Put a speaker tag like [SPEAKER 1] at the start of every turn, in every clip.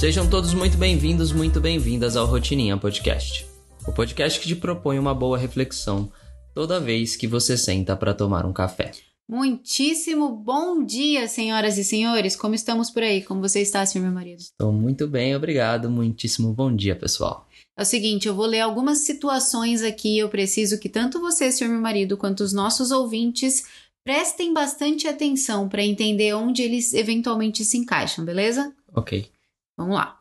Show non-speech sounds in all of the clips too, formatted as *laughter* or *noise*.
[SPEAKER 1] Sejam todos muito bem-vindos, muito bem-vindas ao Rotininha Podcast. O podcast que te propõe uma boa reflexão toda vez que você senta para tomar um café.
[SPEAKER 2] Muitíssimo bom dia, senhoras e senhores. Como estamos por aí? Como você está, senhor meu marido?
[SPEAKER 1] Estou muito bem, obrigado. Muitíssimo bom dia, pessoal.
[SPEAKER 2] É o seguinte, eu vou ler algumas situações aqui. Eu preciso que tanto você, senhor meu marido, quanto os nossos ouvintes prestem bastante atenção para entender onde eles eventualmente se encaixam, beleza?
[SPEAKER 1] Ok.
[SPEAKER 2] Vamos lá.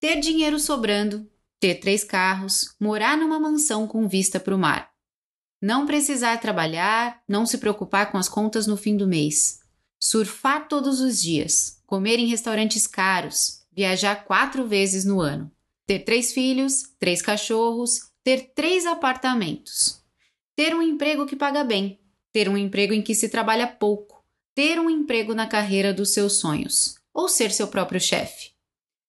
[SPEAKER 2] Ter dinheiro sobrando, ter três carros, morar numa mansão com vista para o mar. Não precisar trabalhar, não se preocupar com as contas no fim do mês. Surfar todos os dias, comer em restaurantes caros, viajar quatro vezes no ano. Ter três filhos, três cachorros, ter três apartamentos. Ter um emprego que paga bem, ter um emprego em que se trabalha pouco, ter um emprego na carreira dos seus sonhos, ou ser seu próprio chefe.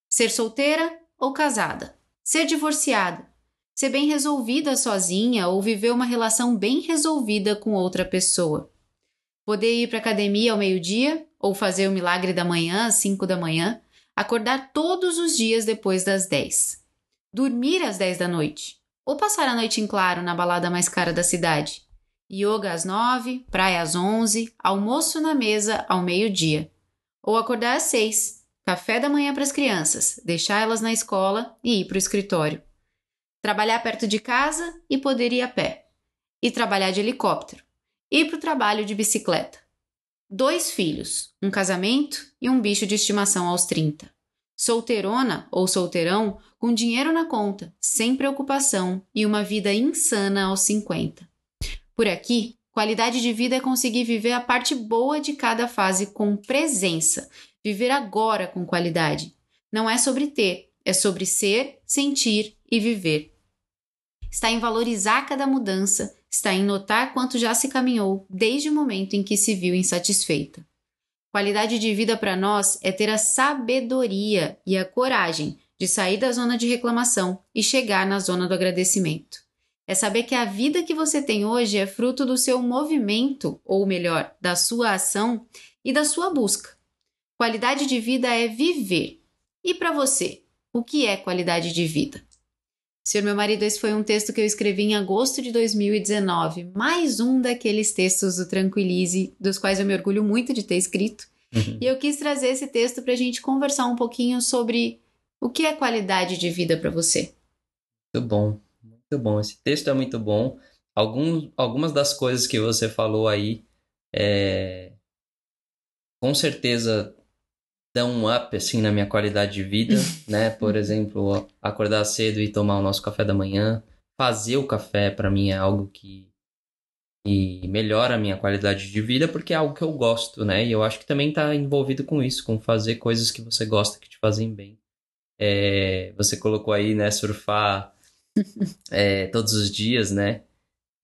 [SPEAKER 2] Ser solteira ou casada. Ser divorciada. Ser bem resolvida sozinha ou viver uma relação bem resolvida com outra pessoa. Poder ir para academia ao meio-dia ou fazer o milagre da manhã às 5 da manhã. Acordar todos os dias depois das 10. Dormir às 10 da noite. Ou passar a noite em claro na balada mais cara da cidade. Yoga às 9, praia às 11, almoço na mesa ao meio-dia. Ou acordar às 6, café da manhã para as crianças, deixar elas na escola e ir para o escritório. Trabalhar perto de casa e poder ir a pé. E trabalhar de helicóptero. Ir para o trabalho de bicicleta. Dois filhos, um casamento e um bicho de estimação aos 30. Solteirona ou solteirão com dinheiro na conta, sem preocupação e uma vida insana aos 50. Por aqui, qualidade de vida é conseguir viver a parte boa de cada fase com presença, viver agora com qualidade. Não é sobre ter, é sobre ser, sentir e viver. Está em valorizar cada mudança, está em notar quanto já se caminhou desde o momento em que se viu insatisfeita. Qualidade de vida para nós é ter a sabedoria e a coragem de sair da zona de reclamação e chegar na zona do agradecimento. É saber que a vida que você tem hoje é fruto do seu movimento, ou melhor, da sua ação e da sua busca. Qualidade de vida é viver. E para você, o que é qualidade de vida? Senhor meu marido, esse foi um texto que eu escrevi em agosto de 2019, mais um daqueles textos do Tranquilize, dos quais eu me orgulho muito de ter escrito. Uhum. E eu quis trazer esse texto para a gente conversar um pouquinho sobre o que é qualidade de vida para você.
[SPEAKER 1] Muito bom, muito bom. Esse texto é muito bom. Algum, algumas das coisas que você falou aí, é, com certeza dão um up assim na minha qualidade de vida, *laughs* né? Por exemplo, acordar cedo e tomar o nosso café da manhã, fazer o café para mim é algo que, que melhora a minha qualidade de vida porque é algo que eu gosto, né? E eu acho que também está envolvido com isso, com fazer coisas que você gosta que te fazem bem. É, você colocou aí, né, surfar *laughs* é, todos os dias, né?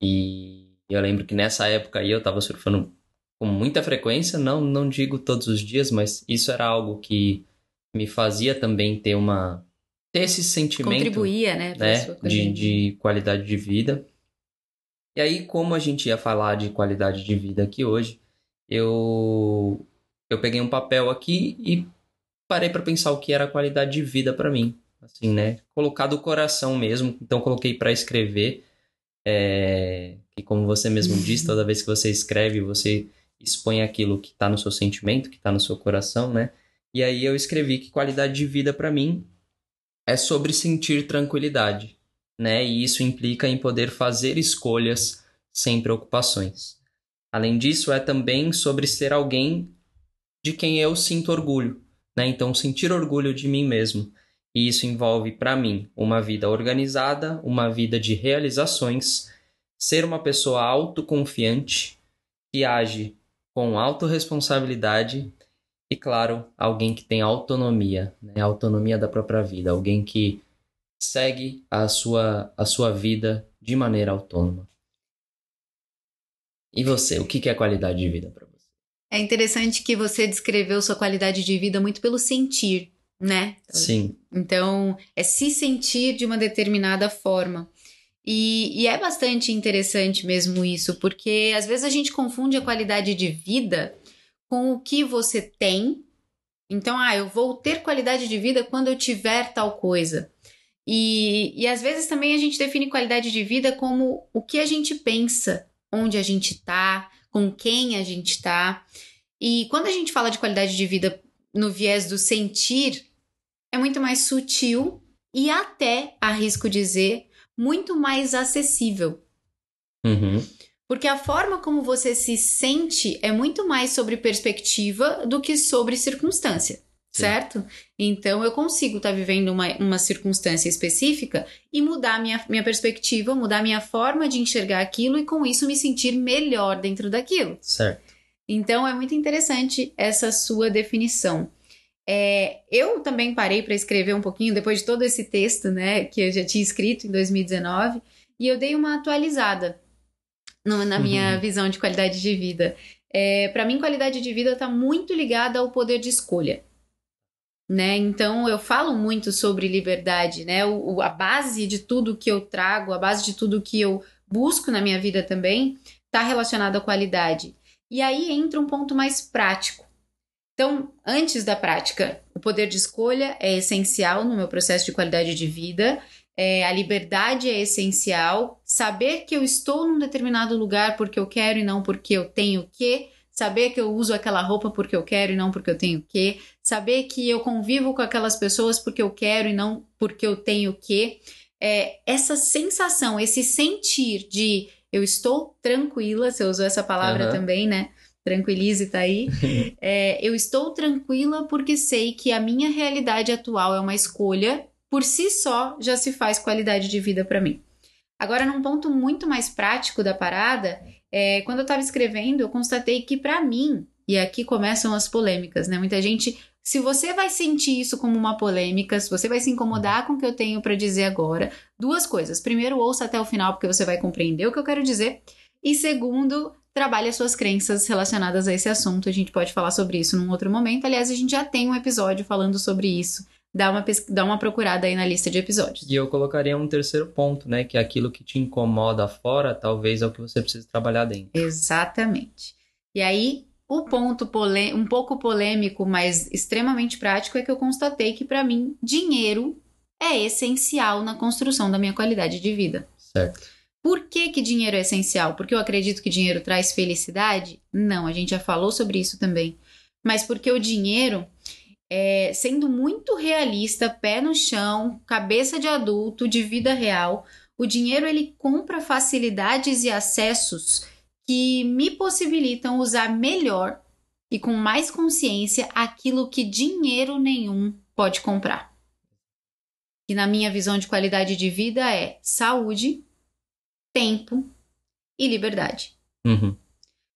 [SPEAKER 1] E eu lembro que nessa época aí eu tava surfando com muita frequência, não, não digo todos os dias, mas isso era algo que me fazia também ter uma ter esse sentimento
[SPEAKER 2] contribuía, né,
[SPEAKER 1] né de, de qualidade de vida. E aí, como a gente ia falar de qualidade de vida aqui hoje, eu eu peguei um papel aqui e parei para pensar o que era qualidade de vida para mim, assim, né? Colocar do coração mesmo. Então coloquei para escrever. É, que como você mesmo disse, toda vez que você escreve, você expõe aquilo que está no seu sentimento, que está no seu coração, né? E aí eu escrevi que qualidade de vida para mim é sobre sentir tranquilidade, né? E isso implica em poder fazer escolhas sem preocupações. Além disso, é também sobre ser alguém de quem eu sinto orgulho, né? Então sentir orgulho de mim mesmo. E isso envolve para mim uma vida organizada, uma vida de realizações, ser uma pessoa autoconfiante que age com autorresponsabilidade e, claro, alguém que tem autonomia, né? autonomia da própria vida, alguém que segue a sua, a sua vida de maneira autônoma. E você, o que é qualidade de vida para você?
[SPEAKER 2] É interessante que você descreveu sua qualidade de vida muito pelo sentir, né?
[SPEAKER 1] Sim.
[SPEAKER 2] Então, é se sentir de uma determinada forma. E, e, é bastante interessante mesmo isso, porque às vezes a gente confunde a qualidade de vida com o que você tem Então, ah, eu vou ter qualidade de vida quando eu tiver tal coisa. E, e às vezes também a gente define qualidade de vida como o que a gente pensa, onde a gente está, com quem a gente está. E quando a gente fala de qualidade de vida no viés do sentir, é muito mais sutil e até, arrisco dizer, muito mais acessível.
[SPEAKER 1] Uhum.
[SPEAKER 2] Porque a forma como você se sente é muito mais sobre perspectiva do que sobre circunstância, Sim. certo? Então eu consigo estar tá vivendo uma, uma circunstância específica e mudar minha, minha perspectiva, mudar minha forma de enxergar aquilo e com isso me sentir melhor dentro daquilo.
[SPEAKER 1] Certo.
[SPEAKER 2] Então é muito interessante essa sua definição. É, eu também parei para escrever um pouquinho depois de todo esse texto, né, que eu já tinha escrito em 2019, e eu dei uma atualizada no, na minha uhum. visão de qualidade de vida. É, para mim, qualidade de vida está muito ligada ao poder de escolha. Né? Então, eu falo muito sobre liberdade, né? O, o, a base de tudo que eu trago, a base de tudo que eu busco na minha vida também, está relacionado à qualidade. E aí entra um ponto mais prático. Então, antes da prática, o poder de escolha é essencial no meu processo de qualidade de vida. É, a liberdade é essencial. Saber que eu estou num determinado lugar porque eu quero e não porque eu tenho que. Saber que eu uso aquela roupa porque eu quero e não porque eu tenho que. Saber que eu convivo com aquelas pessoas porque eu quero e não porque eu tenho que. É, essa sensação, esse sentir de eu estou tranquila, você usou essa palavra uhum. também, né? Tranquilize tá aí. *laughs* é, eu estou tranquila porque sei que a minha realidade atual é uma escolha, por si só já se faz qualidade de vida para mim. Agora, num ponto muito mais prático da parada, é, quando eu estava escrevendo, eu constatei que para mim, e aqui começam as polêmicas, né? Muita gente, se você vai sentir isso como uma polêmica, se você vai se incomodar com o que eu tenho para dizer agora, duas coisas. Primeiro, ouça até o final porque você vai compreender o que eu quero dizer. E segundo, trabalhe as suas crenças relacionadas a esse assunto. A gente pode falar sobre isso num outro momento. Aliás, a gente já tem um episódio falando sobre isso. Dá uma, dá uma procurada aí na lista de episódios.
[SPEAKER 1] E eu colocaria um terceiro ponto, né? Que é aquilo que te incomoda fora, talvez é o que você precisa trabalhar dentro.
[SPEAKER 2] Exatamente. E aí, o ponto um pouco polêmico, mas extremamente prático, é que eu constatei que, para mim, dinheiro é essencial na construção da minha qualidade de vida.
[SPEAKER 1] Certo.
[SPEAKER 2] Por que, que dinheiro é essencial? Porque eu acredito que dinheiro traz felicidade? Não, a gente já falou sobre isso também. Mas porque o dinheiro, é, sendo muito realista, pé no chão, cabeça de adulto, de vida real, o dinheiro ele compra facilidades e acessos que me possibilitam usar melhor e com mais consciência aquilo que dinheiro nenhum pode comprar. E na minha visão de qualidade de vida é saúde, tempo e liberdade.
[SPEAKER 1] Uhum.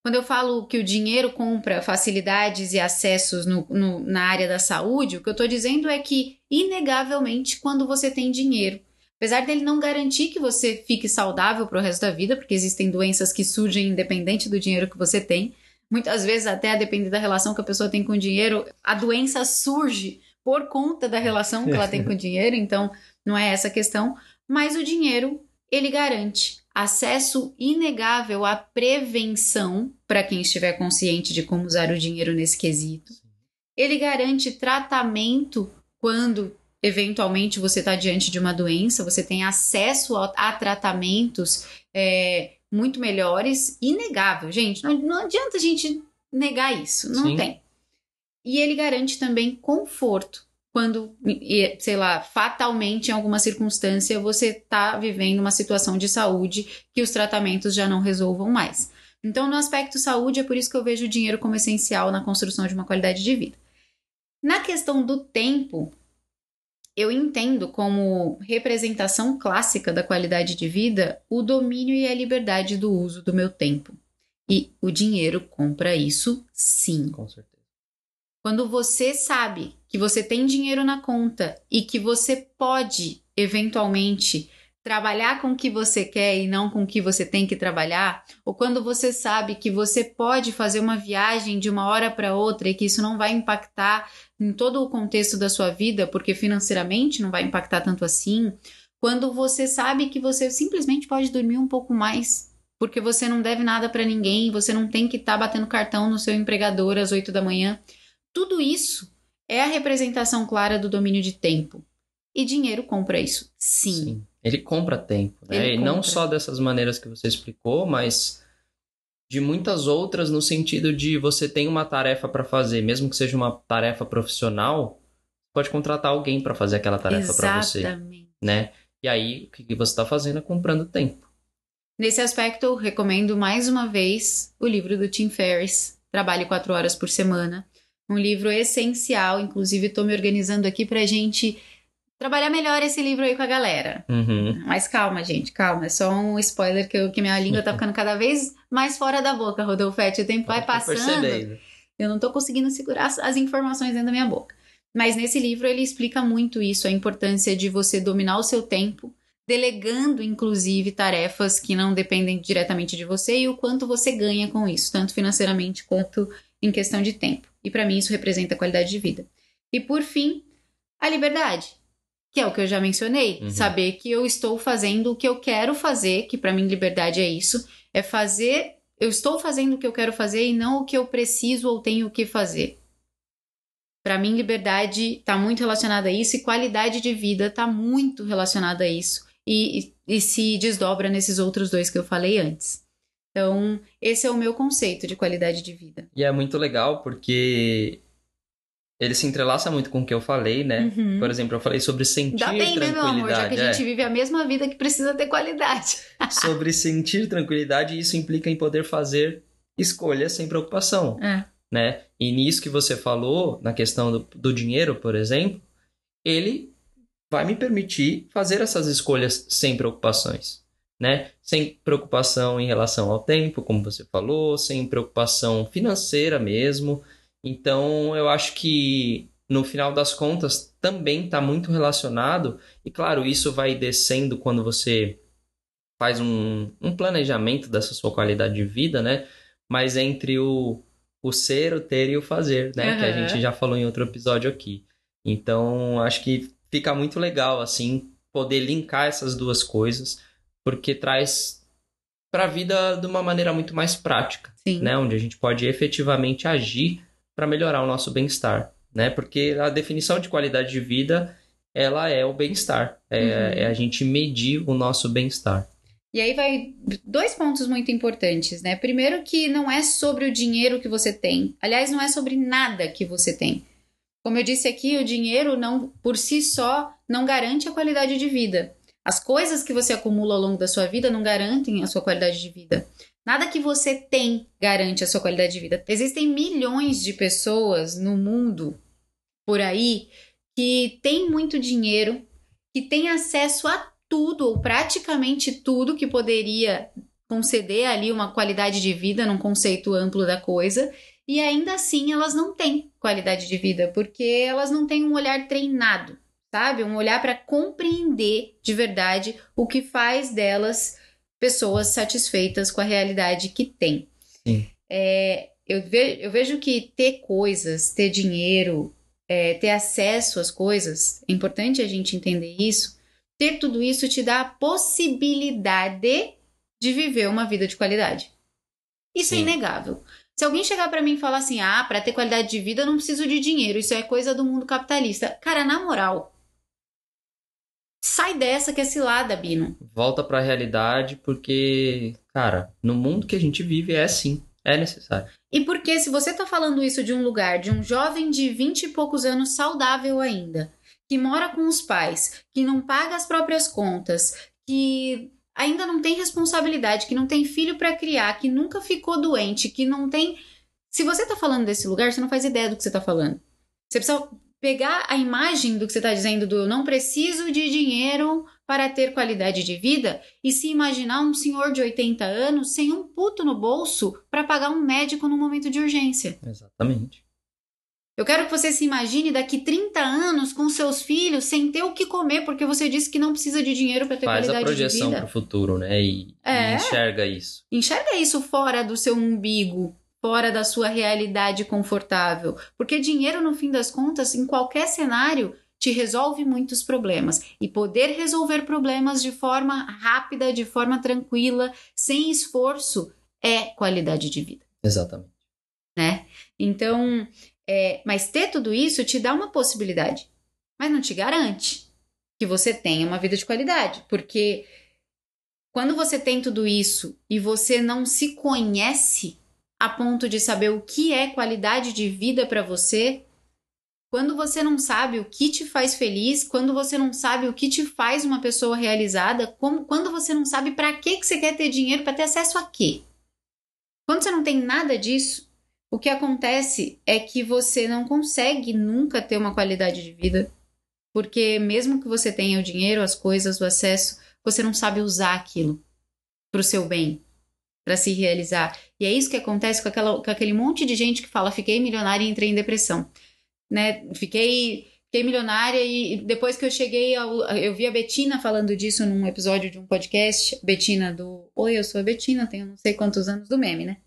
[SPEAKER 2] Quando eu falo que o dinheiro compra facilidades e acessos no, no, na área da saúde, o que eu estou dizendo é que, inegavelmente, quando você tem dinheiro, apesar dele não garantir que você fique saudável para o resto da vida, porque existem doenças que surgem independente do dinheiro que você tem, muitas vezes, até a depender da relação que a pessoa tem com o dinheiro, a doença surge por conta da relação que ela tem com o *laughs* dinheiro, então não é essa a questão, mas o dinheiro ele garante acesso inegável à prevenção para quem estiver consciente de como usar o dinheiro nesse quesito. Ele garante tratamento quando eventualmente você está diante de uma doença, você tem acesso a, a tratamentos é, muito melhores, inegável, gente. Não, não adianta a gente negar isso, não Sim. tem. E ele garante também conforto quando, sei lá, fatalmente em alguma circunstância você está vivendo uma situação de saúde que os tratamentos já não resolvam mais. Então, no aspecto saúde, é por isso que eu vejo o dinheiro como essencial na construção de uma qualidade de vida. Na questão do tempo, eu entendo como representação clássica da qualidade de vida o domínio e a liberdade do uso do meu tempo. E o dinheiro compra isso sim.
[SPEAKER 1] Com certeza.
[SPEAKER 2] Quando você sabe que você tem dinheiro na conta e que você pode, eventualmente, trabalhar com o que você quer e não com o que você tem que trabalhar, ou quando você sabe que você pode fazer uma viagem de uma hora para outra e que isso não vai impactar em todo o contexto da sua vida, porque financeiramente não vai impactar tanto assim, quando você sabe que você simplesmente pode dormir um pouco mais, porque você não deve nada para ninguém, você não tem que estar tá batendo cartão no seu empregador às 8 da manhã tudo isso é a representação clara do domínio de tempo. E dinheiro compra isso. Sim. Sim.
[SPEAKER 1] Ele compra tempo, né? Ele e compra. não só dessas maneiras que você explicou, mas de muitas outras no sentido de você tem uma tarefa para fazer, mesmo que seja uma tarefa profissional, pode contratar alguém para fazer aquela tarefa para você, né? E aí o que você está fazendo é comprando tempo.
[SPEAKER 2] Nesse aspecto, recomendo mais uma vez o livro do Tim Ferriss, Trabalhe quatro horas por semana. Um livro essencial, inclusive estou me organizando aqui para gente trabalhar melhor esse livro aí com a galera.
[SPEAKER 1] Uhum.
[SPEAKER 2] Mas calma, gente, calma. É só um spoiler que, eu, que minha língua tá ficando cada vez mais fora da boca, Rodolfete. O tempo vai passando. Eu não tô conseguindo segurar as, as informações dentro da minha boca. Mas nesse livro ele explica muito isso, a importância de você dominar o seu tempo, delegando inclusive tarefas que não dependem diretamente de você e o quanto você ganha com isso, tanto financeiramente quanto em questão de tempo. E para mim isso representa qualidade de vida. E por fim, a liberdade que é o que eu já mencionei, uhum. saber que eu estou fazendo o que eu quero fazer, que para mim liberdade é isso, é fazer, eu estou fazendo o que eu quero fazer e não o que eu preciso ou tenho que fazer. Para mim liberdade está muito relacionada a isso e qualidade de vida está muito relacionada a isso e, e, e se desdobra nesses outros dois que eu falei antes. Então, esse é o meu conceito de qualidade de vida.
[SPEAKER 1] E é muito legal porque ele se entrelaça muito com o que eu falei, né? Uhum. Por exemplo, eu falei sobre sentir Ainda bem, tranquilidade. Né, meu amor, já
[SPEAKER 2] que a gente é. vive a mesma vida que precisa ter qualidade. *laughs*
[SPEAKER 1] sobre sentir tranquilidade, isso implica em poder fazer escolhas sem preocupação,
[SPEAKER 2] é.
[SPEAKER 1] né? E nisso que você falou, na questão do, do dinheiro, por exemplo, ele vai me permitir fazer essas escolhas sem preocupações, né? Sem preocupação em relação ao tempo, como você falou, sem preocupação financeira mesmo, então, eu acho que no final das contas também está muito relacionado, e claro, isso vai descendo quando você faz um, um planejamento dessa sua qualidade de vida, né? Mas entre o, o ser, o ter e o fazer, né? Uhum. Que a gente já falou em outro episódio aqui. Então, acho que fica muito legal, assim, poder linkar essas duas coisas, porque traz para a vida de uma maneira muito mais prática,
[SPEAKER 2] Sim.
[SPEAKER 1] né? Onde a gente pode efetivamente agir para melhorar o nosso bem-estar, né? Porque a definição de qualidade de vida ela é o bem-estar, é, uhum. é a gente medir o nosso bem-estar.
[SPEAKER 2] E aí vai dois pontos muito importantes, né? Primeiro que não é sobre o dinheiro que você tem. Aliás, não é sobre nada que você tem. Como eu disse aqui, o dinheiro não por si só não garante a qualidade de vida. As coisas que você acumula ao longo da sua vida não garantem a sua qualidade de vida. Nada que você tem garante a sua qualidade de vida. Existem milhões de pessoas no mundo por aí que têm muito dinheiro, que têm acesso a tudo ou praticamente tudo que poderia conceder ali uma qualidade de vida num conceito amplo da coisa, e ainda assim elas não têm qualidade de vida, porque elas não têm um olhar treinado, sabe? Um olhar para compreender de verdade o que faz delas pessoas satisfeitas com a realidade que têm. É, eu, ve eu vejo que ter coisas, ter dinheiro, é, ter acesso às coisas, é importante a gente entender isso. Ter tudo isso te dá a possibilidade de viver uma vida de qualidade. Isso é Sim. é inegável. Se alguém chegar para mim e falar assim: ah, para ter qualidade de vida eu não preciso de dinheiro, isso é coisa do mundo capitalista. Cara, na moral, Sai dessa que é cilada, Bino.
[SPEAKER 1] Volta para a realidade, porque, cara, no mundo que a gente vive é assim. É necessário.
[SPEAKER 2] E porque se você tá falando isso de um lugar de um jovem de vinte e poucos anos saudável ainda, que mora com os pais, que não paga as próprias contas, que ainda não tem responsabilidade, que não tem filho para criar, que nunca ficou doente, que não tem. Se você tá falando desse lugar, você não faz ideia do que você tá falando. Você precisa pegar a imagem do que você está dizendo do eu não preciso de dinheiro para ter qualidade de vida e se imaginar um senhor de 80 anos sem um puto no bolso para pagar um médico no momento de urgência.
[SPEAKER 1] Exatamente.
[SPEAKER 2] Eu quero que você se imagine daqui 30 anos com seus filhos sem ter o que comer, porque você disse que não precisa de dinheiro para ter
[SPEAKER 1] Faz
[SPEAKER 2] qualidade de vida. Faz a
[SPEAKER 1] projeção para o futuro, né? E, é. e enxerga isso.
[SPEAKER 2] Enxerga isso fora do seu umbigo fora da sua realidade confortável. Porque dinheiro, no fim das contas, em qualquer cenário, te resolve muitos problemas. E poder resolver problemas de forma rápida, de forma tranquila, sem esforço, é qualidade de vida.
[SPEAKER 1] Exatamente.
[SPEAKER 2] Né? Então, é, mas ter tudo isso te dá uma possibilidade, mas não te garante que você tenha uma vida de qualidade, porque quando você tem tudo isso e você não se conhece a ponto de saber o que é qualidade de vida para você, quando você não sabe o que te faz feliz, quando você não sabe o que te faz uma pessoa realizada, como, quando você não sabe para que, que você quer ter dinheiro, para ter acesso a quê? Quando você não tem nada disso, o que acontece é que você não consegue nunca ter uma qualidade de vida, porque mesmo que você tenha o dinheiro, as coisas, o acesso, você não sabe usar aquilo para o seu bem, para se realizar. E é isso que acontece com, aquela, com aquele monte de gente que fala: fiquei milionária e entrei em depressão né? Fiquei, fiquei milionária e depois que eu cheguei ao, eu vi a Betina falando disso num episódio de um podcast, Betina do Oi, eu sou a Betina, tenho não sei quantos anos do meme, né?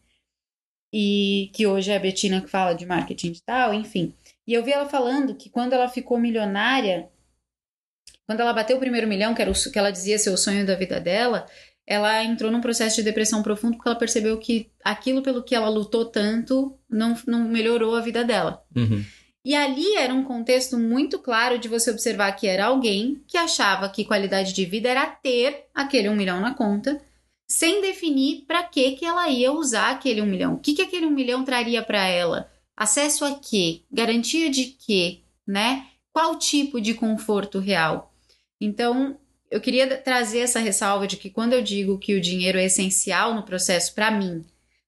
[SPEAKER 2] E que hoje é a Betina que fala de marketing digital, enfim. E eu vi ela falando que quando ela ficou milionária, quando ela bateu o primeiro milhão, que era o que ela dizia ser o sonho da vida dela, ela entrou num processo de depressão profundo porque ela percebeu que aquilo pelo que ela lutou tanto não, não melhorou a vida dela.
[SPEAKER 1] Uhum.
[SPEAKER 2] E ali era um contexto muito claro de você observar que era alguém que achava que qualidade de vida era ter aquele um milhão na conta, sem definir para que que ela ia usar aquele um milhão. O que que aquele um milhão traria para ela? Acesso a quê? Garantia de quê? Né? Qual tipo de conforto real? Então, eu queria trazer essa ressalva de que quando eu digo que o dinheiro é essencial no processo para mim,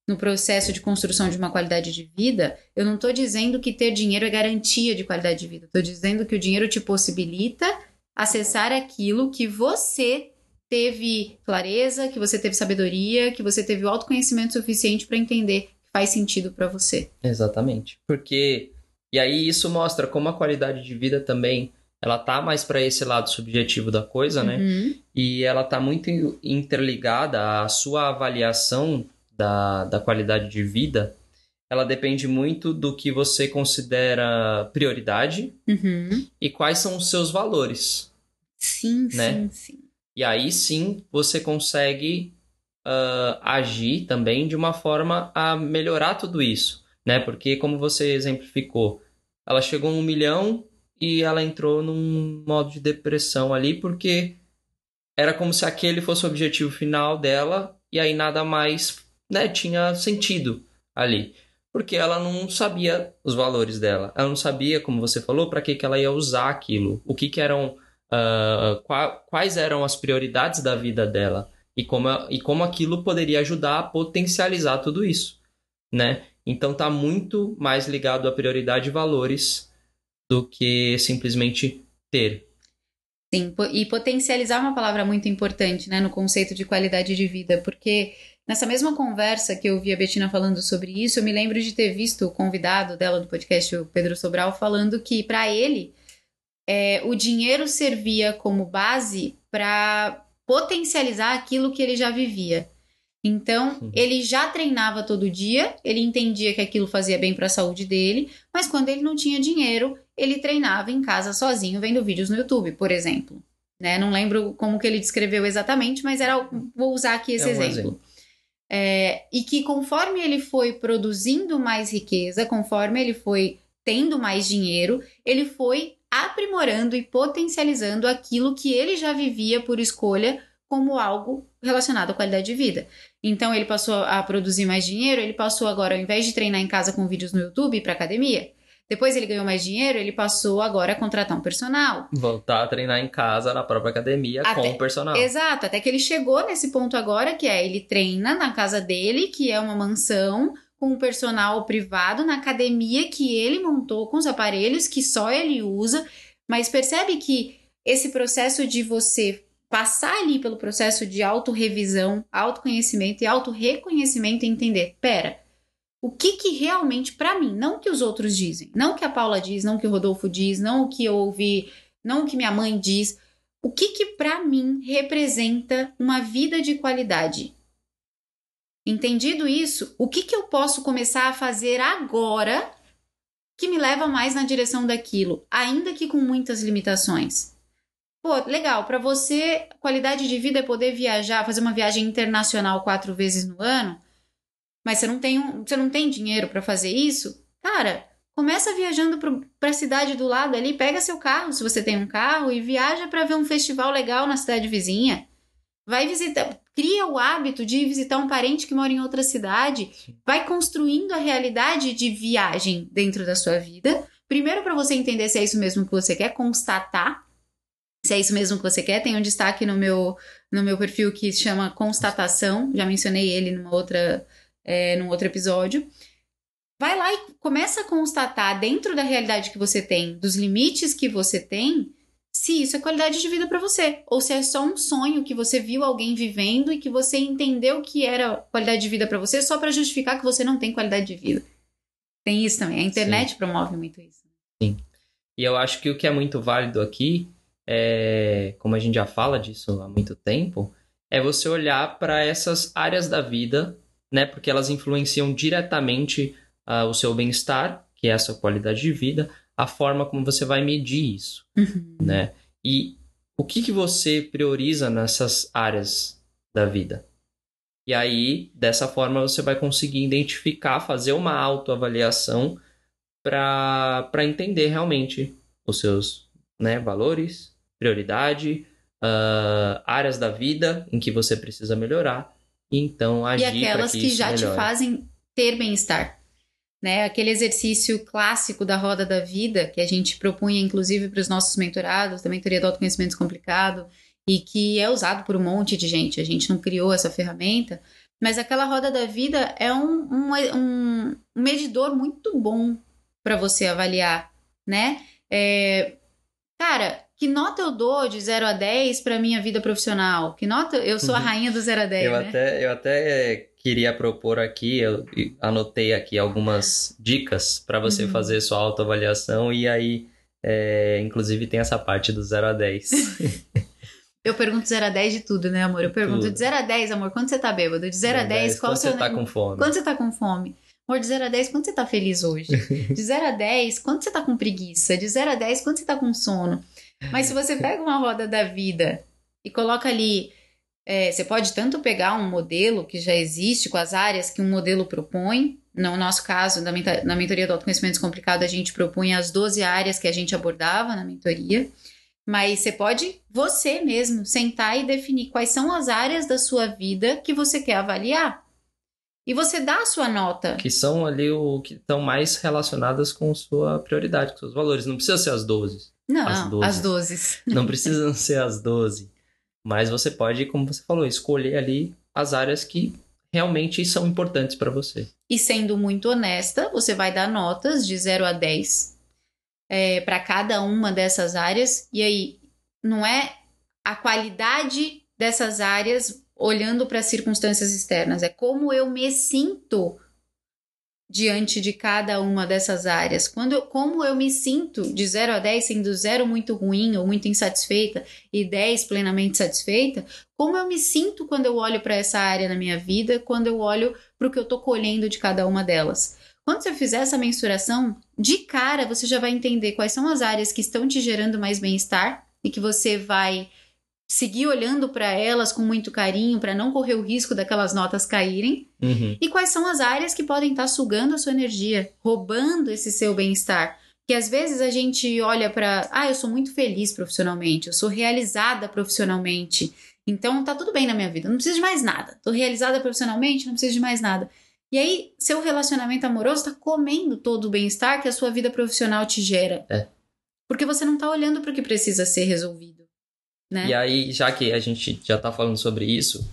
[SPEAKER 2] no processo de construção de uma qualidade de vida, eu não estou dizendo que ter dinheiro é garantia de qualidade de vida. Estou dizendo que o dinheiro te possibilita acessar aquilo que você teve clareza, que você teve sabedoria, que você teve o autoconhecimento suficiente para entender que faz sentido para você.
[SPEAKER 1] Exatamente. Porque e aí isso mostra como a qualidade de vida também ela tá mais para esse lado subjetivo da coisa, né?
[SPEAKER 2] Uhum.
[SPEAKER 1] E ela tá muito interligada à sua avaliação da, da qualidade de vida, ela depende muito do que você considera prioridade
[SPEAKER 2] Uhum.
[SPEAKER 1] e quais são os seus valores.
[SPEAKER 2] Sim,
[SPEAKER 1] Né?
[SPEAKER 2] sim, sim.
[SPEAKER 1] E aí sim você consegue ah, agir também de uma forma a melhorar tudo isso, né? Porque como você exemplificou, ela chegou a um milhão e ela entrou num modo de depressão ali porque era como se aquele fosse o objetivo final dela e aí nada mais né, tinha sentido ali. Porque ela não sabia os valores dela. Ela não sabia, como você falou, para que, que ela ia usar aquilo. O que, que eram. ah, qua- quais eram as prioridades da vida dela. E como, e como aquilo poderia ajudar a potencializar tudo isso. Né? Então tá muito mais ligado a prioridade e valores do que simplesmente ter.
[SPEAKER 2] Sim, e potencializar é uma palavra muito importante, né, no conceito de qualidade de vida, porque nessa mesma conversa que eu vi a Betina falando sobre isso, eu me lembro de ter visto o convidado dela do podcast, o Pedro Sobral, falando que para ele é, o dinheiro servia como base para potencializar aquilo que ele já vivia. Então,
[SPEAKER 1] Uhum.
[SPEAKER 2] ele já treinava todo dia, ele entendia que aquilo fazia bem para a saúde dele, mas quando ele não tinha dinheiro, ele treinava em casa sozinho, vendo vídeos no YouTube, por exemplo. Né? Não lembro como que ele descreveu exatamente, mas era. Vou usar aqui esse
[SPEAKER 1] É um
[SPEAKER 2] exemplo.
[SPEAKER 1] exemplo.
[SPEAKER 2] É, e que conforme ele foi produzindo mais riqueza, conforme ele foi tendo mais dinheiro, ele foi aprimorando e potencializando aquilo que ele já vivia por escolha como algo relacionado à qualidade de vida. Então ele passou a produzir mais dinheiro, ele passou agora, ao invés de treinar em casa com vídeos no YouTube, para academia. Depois ele ganhou mais dinheiro, ele passou agora a contratar um personal.
[SPEAKER 1] Voltar a treinar em casa, na própria academia,
[SPEAKER 2] Até-
[SPEAKER 1] com o personal.
[SPEAKER 2] Exato, até que ele chegou nesse ponto agora, que é ele treina na casa dele, que é uma mansão, com um personal privado, na academia que ele montou com os aparelhos que só ele usa. Mas percebe que esse processo de você passar ali pelo processo de autorrevisão, autoconhecimento e autorreconhecimento e entender, pera, o que que realmente pra mim, não o que os outros dizem, não o que a Paula diz, não o que o Rodolfo diz, não o que eu ouvi, não o que minha mãe diz, o que que para mim representa uma vida de qualidade? Entendido isso, o que que eu posso começar a fazer agora que me leva mais na direção daquilo, ainda que com muitas limitações? Pô, legal, para você, qualidade de vida é poder viajar, fazer uma viagem internacional quatro vezes no ano? Mas você não tem, um, você não tem dinheiro para fazer isso, cara, começa viajando para a cidade do lado ali, pega seu carro, se você tem um carro, e viaja para ver um festival legal na cidade vizinha. Vai visitar, cria o hábito de visitar um parente que mora em outra cidade, vai construindo a realidade de viagem dentro da sua vida. Primeiro para você entender se é isso mesmo que você quer, constatar se é isso mesmo que você quer. Tem um destaque no meu no meu perfil que se chama constatação, já mencionei ele numa outra é, num outro episódio. Vai lá e começa a constatar dentro da realidade que você tem, dos limites que você tem, se isso é qualidade de vida para você, ou se é só um sonho que você viu alguém vivendo e que você entendeu que era qualidade de vida para você só para justificar que você não tem qualidade de vida. Tem isso também. A internet Sim. promove muito isso.
[SPEAKER 1] Sim. E eu acho que o que é muito válido aqui, é, como a gente já fala disso há muito tempo, é você olhar para essas áreas da vida, né? Porque elas influenciam diretamente uh, o seu bem-estar, que é essa qualidade de vida, a forma como você vai medir isso, uhum. né? E o que, que você prioriza nessas áreas da vida? E aí, dessa forma, você vai conseguir identificar, fazer uma autoavaliação para entender realmente os seus né, valores, prioridade, uh, áreas da vida em que você precisa melhorar, então agir
[SPEAKER 2] E aquelas
[SPEAKER 1] que,
[SPEAKER 2] que já
[SPEAKER 1] melhore.
[SPEAKER 2] te fazem ter bem-estar né? Aquele exercício clássico da roda da vida que a gente propunha inclusive para os nossos mentorados, da mentoria do autoconhecimento descomplicado, e que é usado por um monte de gente. A gente não criou essa ferramenta, mas aquela roda da vida é um, um, um medidor muito bom para você avaliar, né? É, cara, que nota eu dou de 0 a 10 para minha vida profissional? Que nota eu sou a uhum. rainha do 0 a 10,
[SPEAKER 1] eu
[SPEAKER 2] né?
[SPEAKER 1] Até, eu até queria propor aqui, eu anotei aqui algumas dicas para você uhum. fazer sua autoavaliação e aí, é, inclusive, tem essa parte do 0 a 10.
[SPEAKER 2] eu pergunto 0 a 10 de tudo, né, amor? Eu pergunto tudo. de 0 a 10, amor, quando você tá bêbado? De 0 a 10, qual
[SPEAKER 1] quando
[SPEAKER 2] seu...
[SPEAKER 1] você tá com fome?
[SPEAKER 2] Quando você tá com fome? Amor, de 0 a 10, quando você tá feliz hoje? De 0 a 10, quando você tá com preguiça? De 0 a 10, quando você tá com sono? Mas se você pega uma roda da vida e coloca ali é, você pode tanto pegar um modelo que já existe com as áreas que um modelo propõe. No nosso caso, na, na mentoria do autoconhecimento descomplicado, a gente propunha as 12 áreas que a gente abordava na mentoria. Mas você pode, você mesmo, sentar e definir quais são as áreas da sua vida que você quer avaliar. E você dá a sua nota.
[SPEAKER 1] Que são ali o que estão mais relacionadas com sua prioridade, com seus valores. Não precisa ser as 12.
[SPEAKER 2] Não, as 12. As 12.
[SPEAKER 1] Não precisam *laughs* ser as 12. Mas você pode, como você falou, escolher ali as áreas que realmente são importantes para você.
[SPEAKER 2] E sendo muito honesta, você vai dar notas de 0 a 10 é, para cada uma dessas áreas. E aí, não é a qualidade dessas áreas olhando para as circunstâncias externas, é como eu me sinto diante de cada uma dessas áreas? Quando como eu me sinto de 0 a 10, sendo 0 muito ruim ou muito insatisfeita e 10 plenamente satisfeita? Como eu me sinto quando eu olho para essa área na minha vida, quando eu olho para o que eu estou colhendo de cada uma delas? Quando você fizer essa mensuração, de cara você já vai entender quais são as áreas que estão te gerando mais bem-estar e que você vai seguir olhando para elas com muito carinho para não correr o risco daquelas notas caírem uhum. e quais são as áreas que podem estar tá sugando a sua energia, roubando esse seu bem-estar. Que às vezes a gente olha para, ah, eu sou muito feliz profissionalmente, eu sou realizada profissionalmente, então tá tudo bem na minha vida, não preciso de mais nada. Tô realizada profissionalmente, não preciso de mais nada. E aí, seu relacionamento amoroso tá comendo todo o bem-estar que a sua vida profissional te gera.
[SPEAKER 1] É.
[SPEAKER 2] Porque você não tá olhando para o que precisa ser resolvido. Né?
[SPEAKER 1] E aí, já que a gente já está falando sobre isso,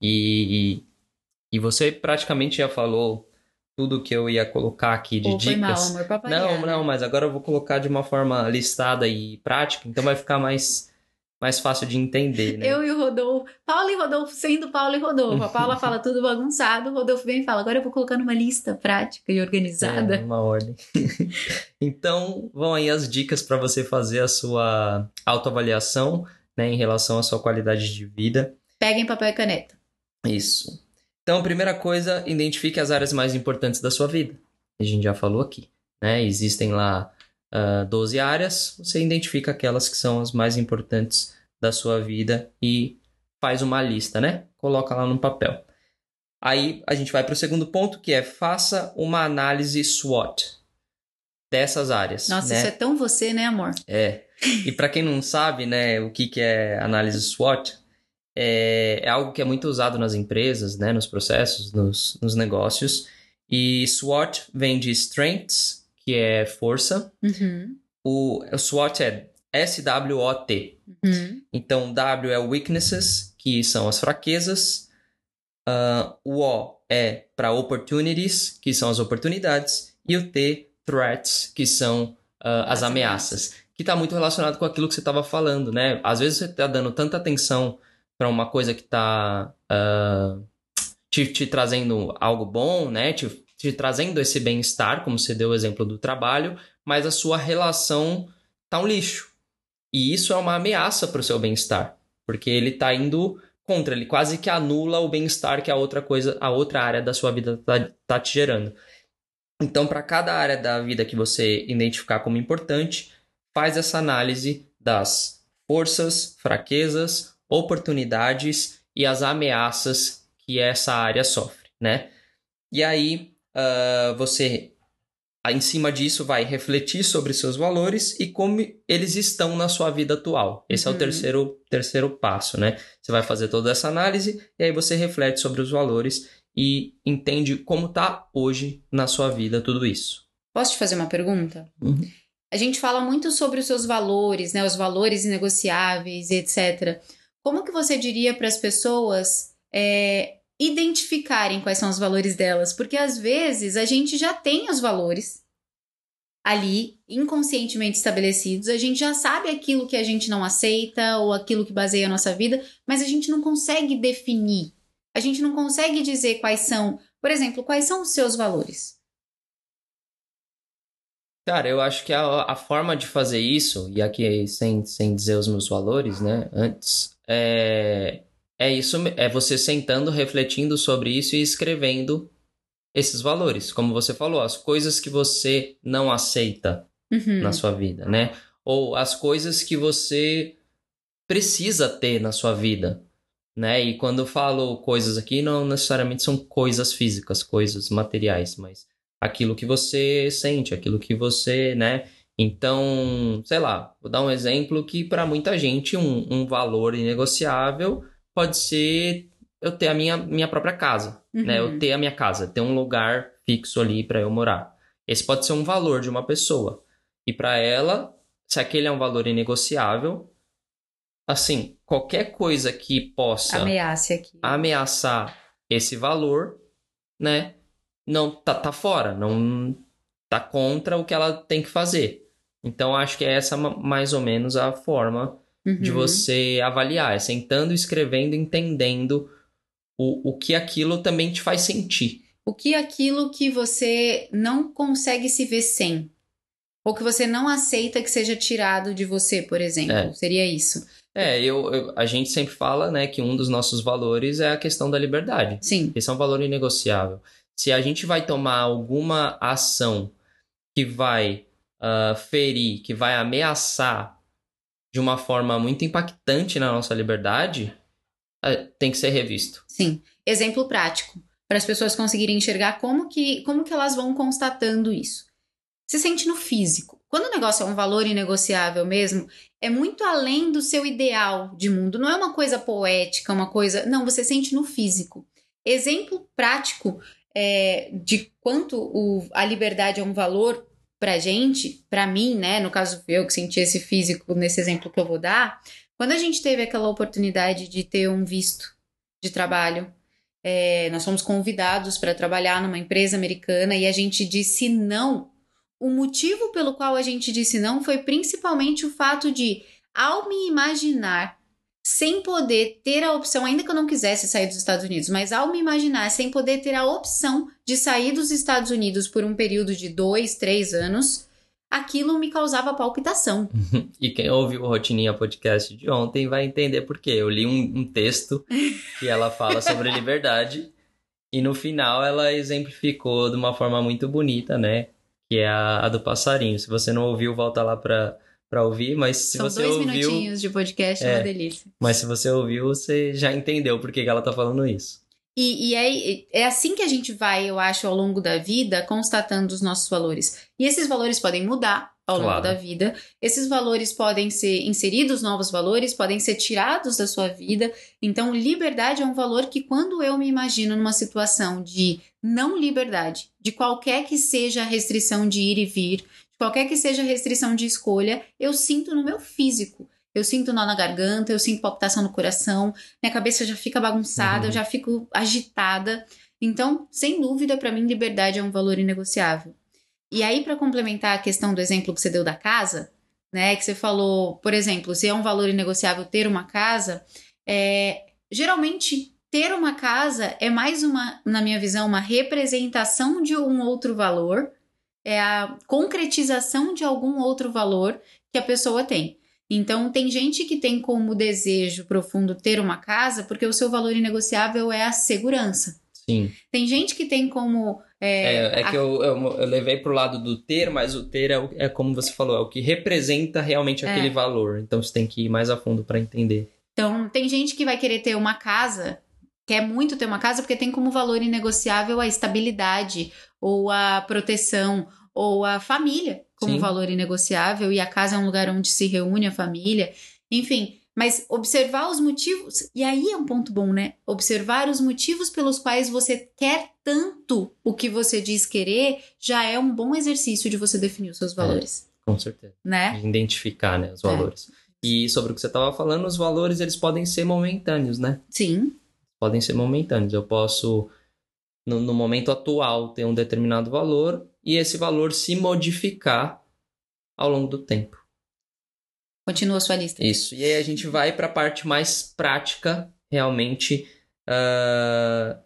[SPEAKER 1] e, e, e, você praticamente já falou tudo que eu ia colocar aqui de dicas.
[SPEAKER 2] Mal, amor,
[SPEAKER 1] não, não, né? mas agora eu vou colocar de uma forma listada e prática, então vai ficar mais mais fácil de entender, né?
[SPEAKER 2] Eu e o Rodolfo, Paulo e Rodolfo sendo Paulo e Rodolfo. A Paula *laughs* fala tudo bagunçado, o Rodolfo vem e fala, agora eu vou colocar numa lista prática e organizada.
[SPEAKER 1] É, uma ordem. *laughs* então, vão aí as dicas para você fazer a sua autoavaliação né, em relação à sua qualidade de vida.
[SPEAKER 2] Peguem papel e caneta.
[SPEAKER 1] Isso. Então, primeira coisa, identifique as áreas mais importantes da sua vida. A gente já falou aqui. Né? Existem lá uh, ah, 12 áreas, você identifica aquelas que são as mais importantes da sua vida e faz uma lista, né? Coloca lá no papel. Aí a gente vai para o segundo ponto, que é faça uma análise SWOT dessas áreas.
[SPEAKER 2] Nossa,
[SPEAKER 1] né?
[SPEAKER 2] isso é tão você, né, amor?
[SPEAKER 1] É. E para quem não sabe, né, o que, que é análise SWOT, é, é, algo que é muito usado nas empresas, né, nos processos, nos, nos negócios. E SWOT vem de Strengths, que é força.
[SPEAKER 2] Uhum.
[SPEAKER 1] O, o SWOT é S-W-O-T.
[SPEAKER 2] Uhum.
[SPEAKER 1] Então, W é Weaknesses, que são as fraquezas. Uh, o O é para Opportunities, que são as oportunidades. E o T, Threats, que são uh, as, as ameaças. Que está muito relacionado com aquilo que você estava falando, né? Às vezes você está dando tanta atenção para uma coisa que está uh, te, te, trazendo algo bom, né? Te, te trazendo esse bem-estar, como você deu o exemplo do trabalho, mas a sua relação tá um lixo. E isso é uma ameaça para o seu bem-estar, porque ele está indo contra, ele quase que anula o bem-estar que a outra coisa, a outra área da sua vida está tá te gerando. Então, para cada área da vida que você identificar como importante, faz essa análise das forças, fraquezas, oportunidades e as ameaças que essa área sofre, né? E aí uh, você, em cima disso, vai refletir sobre seus valores e como eles estão na sua vida atual. Esse uhum. é o uhum. terceiro, terceiro passo, né? Você vai fazer toda essa análise e aí você reflete sobre os valores e entende como está hoje na sua vida tudo isso.
[SPEAKER 2] Posso te fazer uma pergunta?
[SPEAKER 1] Uhum.
[SPEAKER 2] A gente fala muito sobre os seus valores, né? Os valores negociáveis, etc. Como que você diria para as pessoas é, identificarem quais são os valores delas? Porque às vezes a gente já tem os valores ali inconscientemente estabelecidos, a gente já sabe aquilo que a gente não aceita ou aquilo que baseia a nossa vida, mas a gente não consegue definir a gente não consegue dizer quais são, por exemplo, quais são os seus valores.
[SPEAKER 1] Cara, eu acho que a, a forma de fazer isso, e aqui sem, sem dizer os meus valores, né, antes, é, é isso, é você sentando, refletindo sobre isso e escrevendo esses valores. Como você falou, as coisas que você não aceita
[SPEAKER 2] uhum.
[SPEAKER 1] na sua vida, né? Ou as coisas que você precisa ter na sua vida né? E quando eu falo coisas aqui, não necessariamente são coisas físicas, coisas materiais, mas aquilo que você sente, aquilo que você, né? Então, sei lá, vou dar um exemplo que para muita gente um, um, valor inegociável pode ser eu ter a minha, minha própria casa, uhum. né? Eu uhum. ter a minha casa, ter um lugar fixo ali para eu morar. Esse pode ser um valor de uma pessoa. E para ela, se aquele é um valor inegociável, assim, qualquer coisa que possa
[SPEAKER 2] Ameace aqui.
[SPEAKER 1] ameaçar esse valor, né? Não tá, tá fora, não tá contra o que ela tem que fazer. Então acho que é essa mais ou menos a forma uhum. de você avaliar, é sentando, escrevendo, entendendo o, o que aquilo também te faz sentir.
[SPEAKER 2] O que aquilo que você não consegue se ver sem. Ou que você não aceita que seja tirado de você, por exemplo. É. Seria isso.
[SPEAKER 1] É, eu, eu, a gente sempre fala, né, que um dos nossos valores é a questão da liberdade.
[SPEAKER 2] Sim.
[SPEAKER 1] Esse é um valor inegociável. Se a gente vai tomar alguma ação que vai uh, ferir, que vai ameaçar de uma forma muito impactante na nossa liberdade, uh, tem que ser revisto.
[SPEAKER 2] Sim. Exemplo prático, para as pessoas conseguirem enxergar como que, como que elas vão constatando isso. Se sente no físico. Quando o negócio é um valor inegociável mesmo, é muito além do seu ideal de mundo. Não é uma coisa poética, uma coisa. Não, você sente no físico. Exemplo prático é, de quanto o, a liberdade é um valor pra gente, pra mim, né? No caso, eu que senti esse físico nesse exemplo que eu vou dar. Quando a gente teve aquela oportunidade de ter um visto de trabalho, é, nós fomos convidados para trabalhar numa empresa americana e a gente disse não o motivo pelo qual a gente disse não foi principalmente o fato de, ao me imaginar sem poder ter a opção, ainda que eu não quisesse sair dos Estados Unidos, mas ao me imaginar sem poder ter a opção de sair dos Estados Unidos por um período de dois, três anos, aquilo me causava palpitação. *laughs*
[SPEAKER 1] e quem ouviu o Rotininha Podcast de ontem vai entender por quê. Eu li um, um texto que ela fala sobre liberdade e no final ela exemplificou de uma forma muito bonita, né? Que é a, a do passarinho. Se você não ouviu, volta lá para para ouvir, mas se
[SPEAKER 2] São
[SPEAKER 1] você
[SPEAKER 2] dois
[SPEAKER 1] ouviu...
[SPEAKER 2] minutinhos de podcast, é, uma delícia.
[SPEAKER 1] Mas se você ouviu, você já entendeu por que ela tá falando isso.
[SPEAKER 2] E, e é, é assim que a gente vai, eu acho, ao longo da vida, constatando os nossos valores. E esses valores podem mudar ao longo
[SPEAKER 1] Claro.
[SPEAKER 2] da vida. Esses valores podem ser inseridos novos valores, podem ser tirados da sua vida. Então, liberdade é um valor que, quando eu me imagino numa situação de não liberdade, de qualquer que seja a restrição de ir e vir, de qualquer que seja a restrição de escolha, eu sinto no meu físico. Eu sinto nó na garganta, eu sinto palpitação no coração, minha cabeça já fica bagunçada,
[SPEAKER 1] Uhum.
[SPEAKER 2] eu já fico agitada. Então, sem dúvida, para mim, liberdade é um valor inegociável. E aí, para complementar a questão do exemplo que você deu da casa, né? Que você falou, por exemplo, se é um valor inegociável ter uma casa, é, geralmente ter uma casa é mais uma, na minha visão, uma representação de um outro valor, é a concretização de algum outro valor que a pessoa tem. Então, tem gente que tem como desejo profundo ter uma casa porque o seu valor inegociável é a segurança.
[SPEAKER 1] Sim.
[SPEAKER 2] Tem gente que tem como. É,
[SPEAKER 1] É, é
[SPEAKER 2] a-
[SPEAKER 1] que eu, eu, eu levei pro lado do ter, mas o ter é, o- é como você falou, é o que representa realmente
[SPEAKER 2] É.
[SPEAKER 1] aquele valor. Então você tem que ir mais a fundo para entender.
[SPEAKER 2] Então, tem gente que vai querer ter uma casa, quer muito ter uma casa, porque tem como valor inegociável a estabilidade, ou a proteção, ou a família como
[SPEAKER 1] Sim.
[SPEAKER 2] valor inegociável, e a casa é um lugar onde se reúne a família. Enfim, mas observar os motivos, e aí é um ponto bom, né? Observar os motivos pelos quais você quer tanto o que você diz querer, já é um bom exercício de você definir os seus valores,
[SPEAKER 1] Com certeza.
[SPEAKER 2] né?
[SPEAKER 1] De identificar, né, os
[SPEAKER 2] É.
[SPEAKER 1] valores. E sobre o que você estava falando, os valores eles podem ser momentâneos, né?
[SPEAKER 2] Sim,
[SPEAKER 1] Podem ser momentâneos. Eu posso, no, no momento atual, ter um determinado valor e esse valor se modificar ao longo do tempo.
[SPEAKER 2] Continua sua lista.
[SPEAKER 1] Isso. E aí a gente vai para a parte mais prática, realmente, ah,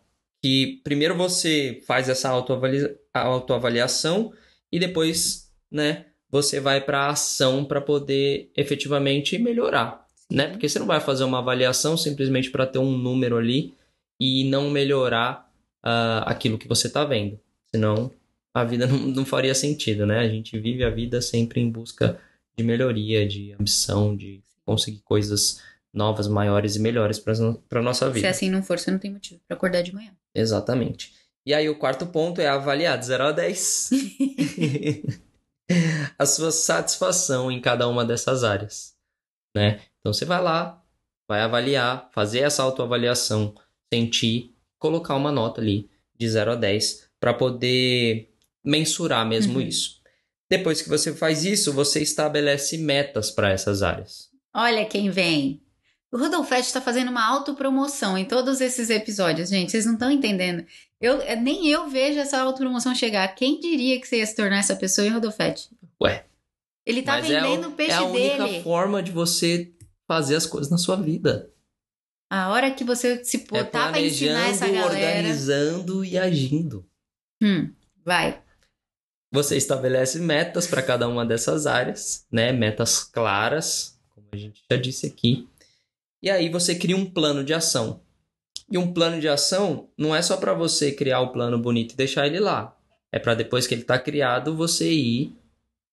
[SPEAKER 1] que primeiro você faz essa autoavalia- autoavaliação e depois, né, você vai para a ação para poder efetivamente melhorar, né? Porque você não vai fazer uma avaliação simplesmente para ter um número ali e não melhorar ah, aquilo que você está vendo. Senão a vida *laughs* não, não faria sentido, né? A gente vive a vida sempre em busca de melhoria, de ambição, de conseguir coisas novas, maiores e melhores para nossa
[SPEAKER 2] Se
[SPEAKER 1] vida.
[SPEAKER 2] assim não for, você não tem motivo pra acordar de manhã.
[SPEAKER 1] Exatamente. E aí o quarto ponto é avaliar de 0 a 10 *laughs* a sua satisfação em cada uma dessas áreas, né? Então você vai lá, vai avaliar, fazer essa autoavaliação, sentir, colocar uma nota ali de 0 a 10 para poder mensurar mesmo
[SPEAKER 2] Uhum.
[SPEAKER 1] isso. Depois que você faz isso, você estabelece metas para essas áreas.
[SPEAKER 2] Olha quem vem. O Rodolfete está fazendo uma autopromoção em todos esses episódios, gente. Vocês não estão entendendo. Eu, eh, nem eu vejo essa autopromoção chegar. Quem diria que você ia se tornar essa pessoa, hein, Rodolfete?
[SPEAKER 1] Ué.
[SPEAKER 2] Ele tá
[SPEAKER 1] é,
[SPEAKER 2] vendendo
[SPEAKER 1] o-
[SPEAKER 2] o peixe
[SPEAKER 1] é a única
[SPEAKER 2] dele.
[SPEAKER 1] forma de você fazer as coisas na sua vida.
[SPEAKER 2] A hora que você se
[SPEAKER 1] é
[SPEAKER 2] botar pra ensinar essa
[SPEAKER 1] planejando,
[SPEAKER 2] galera.
[SPEAKER 1] organizando e agindo.
[SPEAKER 2] Hum, vai.
[SPEAKER 1] Você estabelece metas para cada uma dessas áreas, né? Metas claras, como a gente já disse aqui. E aí você cria um plano de ação. E um plano de ação não é só para você criar o plano bonito e deixar ele lá. É para depois que ele está criado, você ir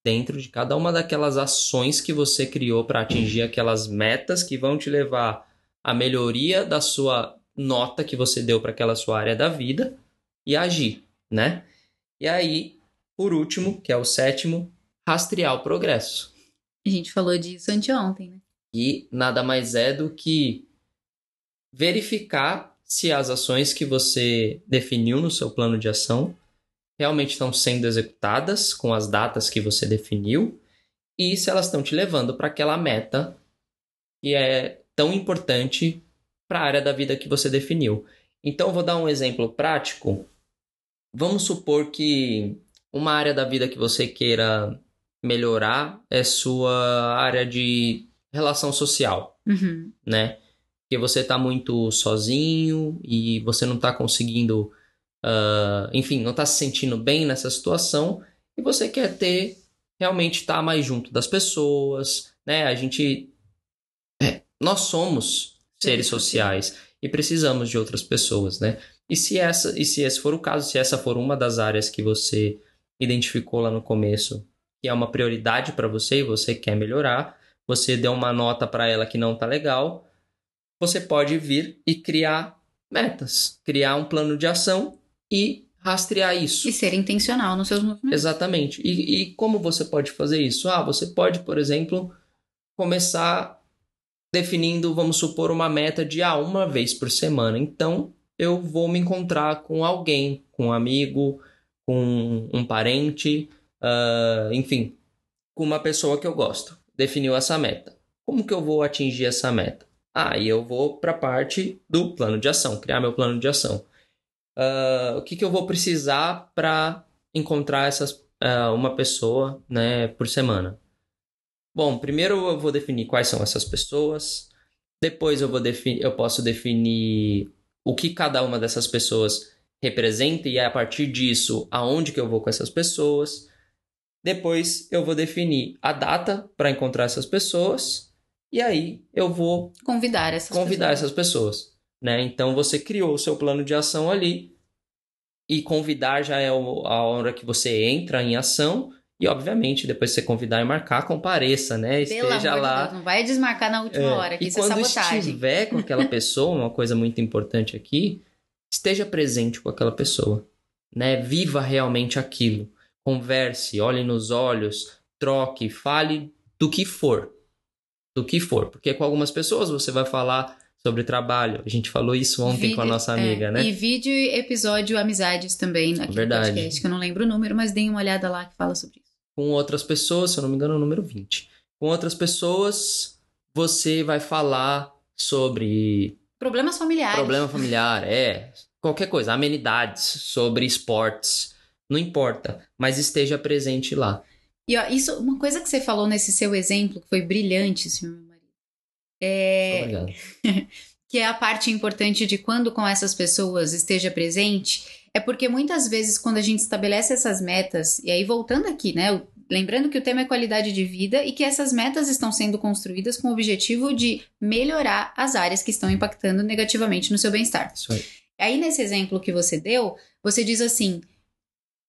[SPEAKER 1] dentro de cada uma daquelas ações que você criou para atingir aquelas metas que vão te levar à melhoria da sua nota que você deu para aquela sua área da vida e agir, né? E aí, por último, que é o sétimo, rastrear o progresso.
[SPEAKER 2] A gente falou disso anteontem, né?
[SPEAKER 1] E nada mais é do que verificar se as ações que você definiu no seu plano de ação realmente estão sendo executadas com as datas que você definiu e se elas estão te levando para aquela meta que é tão importante para a área da vida que você definiu. Então, vou dar um exemplo prático. Vamos supor que uma área da vida que você queira melhorar é sua área de relação social,
[SPEAKER 2] Uhum.
[SPEAKER 1] né? Porque você tá muito sozinho e você não tá conseguindo, ah, enfim, não tá se sentindo bem nessa situação e você quer ter realmente estar mais junto das pessoas, né? A gente, é, nós somos seres
[SPEAKER 2] Seres
[SPEAKER 1] sociais e precisamos de outras pessoas, né? E se essa, e se esse for o caso, se essa for uma das áreas que você identificou lá no começo, que é uma prioridade para você e você quer melhorar, você deu uma nota para ela que não tá legal, você pode vir e criar metas, criar um plano de ação e rastrear isso.
[SPEAKER 2] E ser intencional nos seus movimentos.
[SPEAKER 1] Exatamente. E, e como você pode fazer isso? Ah, você pode, por exemplo, começar definindo, vamos supor, uma meta de ah, uma vez por semana. Então, eu vou me encontrar com alguém, com um amigo, com um parente, uh, enfim, com uma pessoa que eu gosto. Definiu essa meta. Como que eu vou atingir essa meta? Ah, e eu vou para a parte do plano de ação, criar meu plano de ação. Uh, o que, que eu vou precisar para encontrar essas, uh, uma pessoa né, por semana? Bom, primeiro eu vou definir quais são essas pessoas. Depois eu vou eu posso definir o que cada uma dessas pessoas representa e é a partir disso aonde que eu vou com essas pessoas. Depois eu vou definir a data para encontrar essas pessoas e aí eu vou
[SPEAKER 2] convidar essas
[SPEAKER 1] convidar
[SPEAKER 2] pessoas.
[SPEAKER 1] essas pessoas, né? Então você criou o seu plano de ação ali e convidar já é a hora que você entra em ação e, obviamente, depois você convidar e marcar, compareça, né?
[SPEAKER 2] Esteja
[SPEAKER 1] Pelo lá.
[SPEAKER 2] De Deus, não vai desmarcar na última
[SPEAKER 1] é,
[SPEAKER 2] hora, que
[SPEAKER 1] e
[SPEAKER 2] isso é
[SPEAKER 1] quando
[SPEAKER 2] sabotagem.
[SPEAKER 1] estiver com aquela *laughs* pessoa, uma coisa muito importante aqui, esteja presente com aquela pessoa, né? Viva realmente aquilo. Converse, olhe nos olhos, troque, fale do que for. Do que for. Porque com algumas pessoas você vai falar sobre trabalho. A gente falou isso ontem
[SPEAKER 2] vídeo,
[SPEAKER 1] com a nossa amiga,
[SPEAKER 2] é,
[SPEAKER 1] né?
[SPEAKER 2] E vídeo e episódio Amizades também aqui
[SPEAKER 1] Verdade.
[SPEAKER 2] no podcast, que eu não lembro o número, mas deem uma olhada lá que fala sobre isso.
[SPEAKER 1] Com outras pessoas, se eu não me engano, é o número 20. Com outras pessoas, você vai falar sobre
[SPEAKER 2] Problemas familiares.
[SPEAKER 1] problema familiar, é, qualquer coisa, amenidades, sobre esportes, não importa, mas esteja presente lá.
[SPEAKER 2] E ó, isso, uma coisa que você falou nesse seu exemplo, que foi brilhante, senhor meu marido, é, *laughs* que é a parte importante de quando com essas pessoas esteja presente, é porque muitas vezes quando a gente estabelece essas metas, e aí voltando aqui, né, lembrando que o tema é qualidade de vida e que essas metas estão sendo construídas com o objetivo de melhorar as áreas que estão impactando negativamente no seu bem-estar.
[SPEAKER 1] Isso aí.
[SPEAKER 2] Aí, nesse exemplo que você deu, você diz assim: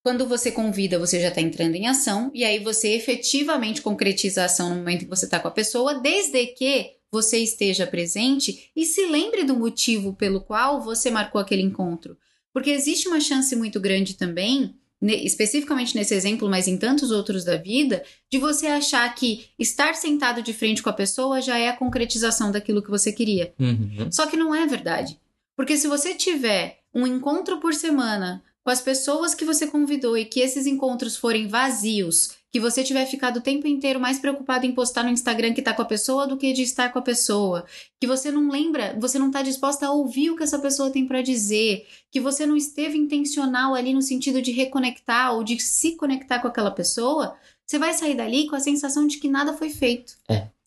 [SPEAKER 2] quando você convida, você já está entrando em ação, e aí você efetivamente concretiza a ação no momento que você está com a pessoa, desde que você esteja presente e se lembre do motivo pelo qual você marcou aquele encontro. Porque existe uma chance muito grande também, especificamente nesse exemplo, mas em tantos outros da vida, de você achar que estar sentado de frente com a pessoa já é a concretização daquilo que você queria.
[SPEAKER 1] Uhum.
[SPEAKER 2] Só que não é verdade. Porque se você tiver um encontro por semana com as pessoas que você convidou e que esses encontros forem vazios, que você tiver ficado o tempo inteiro mais preocupado em postar no Instagram que tá com a pessoa do que de estar com a pessoa, que você não lembra, você não tá disposta a ouvir o que essa pessoa tem para dizer, que você não esteve intencional ali no sentido de reconectar ou de se conectar com aquela pessoa, você vai sair dali com a sensação de que nada foi feito.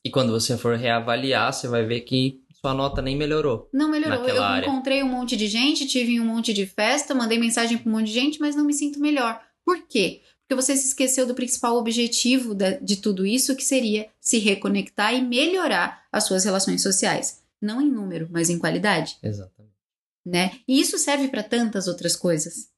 [SPEAKER 1] E quando você for reavaliar, você vai ver que sua nota nem melhorou.
[SPEAKER 2] Não melhorou. eu
[SPEAKER 1] área.
[SPEAKER 2] encontrei um monte de gente, tive um monte de festa, mandei mensagem para um monte de gente, mas não me sinto melhor. Por quê? Porque você se esqueceu do principal objetivo da- de tudo isso, que seria se reconectar e melhorar as suas relações sociais. Não em número, mas em qualidade,
[SPEAKER 1] Exatamente.
[SPEAKER 2] né? E isso serve para tantas outras coisas,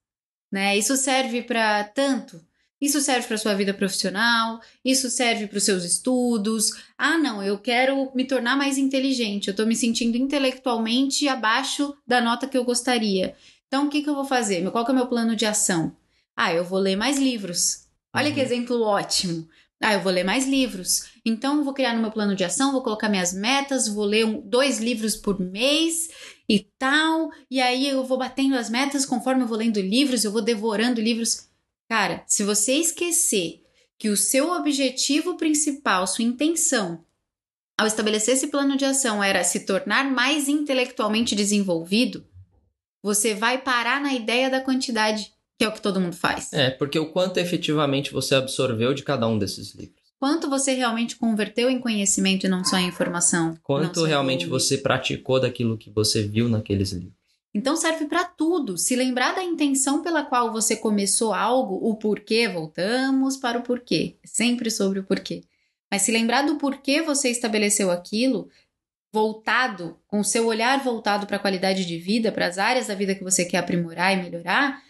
[SPEAKER 2] né? Isso serve para tanto. Isso serve para sua vida profissional, isso serve para os seus estudos. Ah, não, eu quero me tornar mais inteligente, eu estou me sentindo intelectualmente abaixo da nota que eu gostaria. Então, o que, que eu vou fazer? Qual é o meu plano de ação? Ah, eu vou ler mais livros. Olha
[SPEAKER 1] Uhum.
[SPEAKER 2] que exemplo ótimo. Ah, eu vou ler mais livros. Então, eu vou criar no meu plano de ação, vou colocar minhas metas, vou ler um- dois livros por mês e tal. E aí eu vou batendo as metas conforme eu vou lendo livros, eu vou devorando livros. Cara, se você esquecer que o seu objetivo principal, sua intenção, ao estabelecer esse plano de ação era se tornar mais intelectualmente desenvolvido, você vai parar na ideia da quantidade, que é o que todo mundo faz.
[SPEAKER 1] É, porque o quanto efetivamente você absorveu de cada um desses livros.
[SPEAKER 2] Quanto você realmente converteu em conhecimento e não só em informação?
[SPEAKER 1] Quanto realmente você praticou daquilo que você viu naqueles livros.
[SPEAKER 2] Então serve para tudo. Se lembrar da intenção pela qual você começou algo, o porquê, voltamos para o porquê. É Sempre sobre o porquê. Mas se lembrar do porquê você estabeleceu aquilo, voltado, com o seu olhar voltado para a qualidade de vida, para as áreas da vida que você quer aprimorar e melhorar,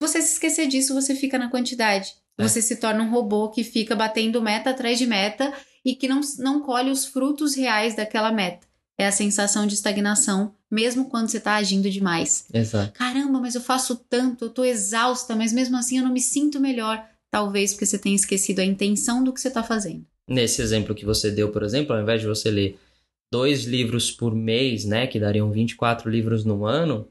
[SPEAKER 2] você se esquecer disso, você fica na quantidade.
[SPEAKER 1] É.
[SPEAKER 2] Você se torna um robô que fica batendo meta atrás de meta e que não, não colhe os frutos reais daquela meta. É a sensação de estagnação, mesmo quando você está agindo demais.
[SPEAKER 1] Exato.
[SPEAKER 2] Caramba, mas eu faço tanto, eu tô exausta, mas mesmo assim eu não me sinto melhor. Talvez porque você tenha esquecido a intenção do que você está fazendo.
[SPEAKER 1] Nesse exemplo que você deu, por exemplo, ao invés de você ler dois livros por mês, né, que dariam 24 livros no ano,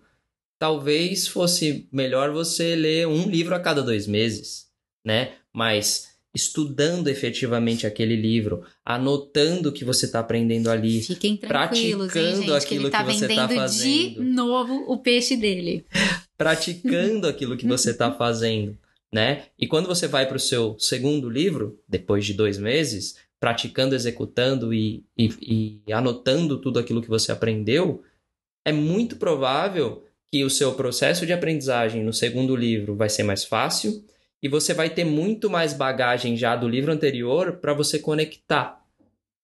[SPEAKER 1] talvez fosse melhor você ler um livro a cada dois meses, né? Mas estudando efetivamente aquele livro, anotando o que você está aprendendo ali,
[SPEAKER 2] Fiquem tranquilos, hein,
[SPEAKER 1] praticando
[SPEAKER 2] gente, que
[SPEAKER 1] aquilo
[SPEAKER 2] ele tá
[SPEAKER 1] que você
[SPEAKER 2] vendendo
[SPEAKER 1] tá
[SPEAKER 2] de
[SPEAKER 1] fazendo.
[SPEAKER 2] novo o peixe dele. *laughs*
[SPEAKER 1] praticando aquilo que você está fazendo, né? E quando você vai para o seu segundo livro, depois de dois meses, praticando, executando e, e, e anotando tudo aquilo que você aprendeu, é muito provável que o seu processo de aprendizagem no segundo livro vai ser mais fácil e você vai ter muito mais bagagem já do livro anterior para você conectar,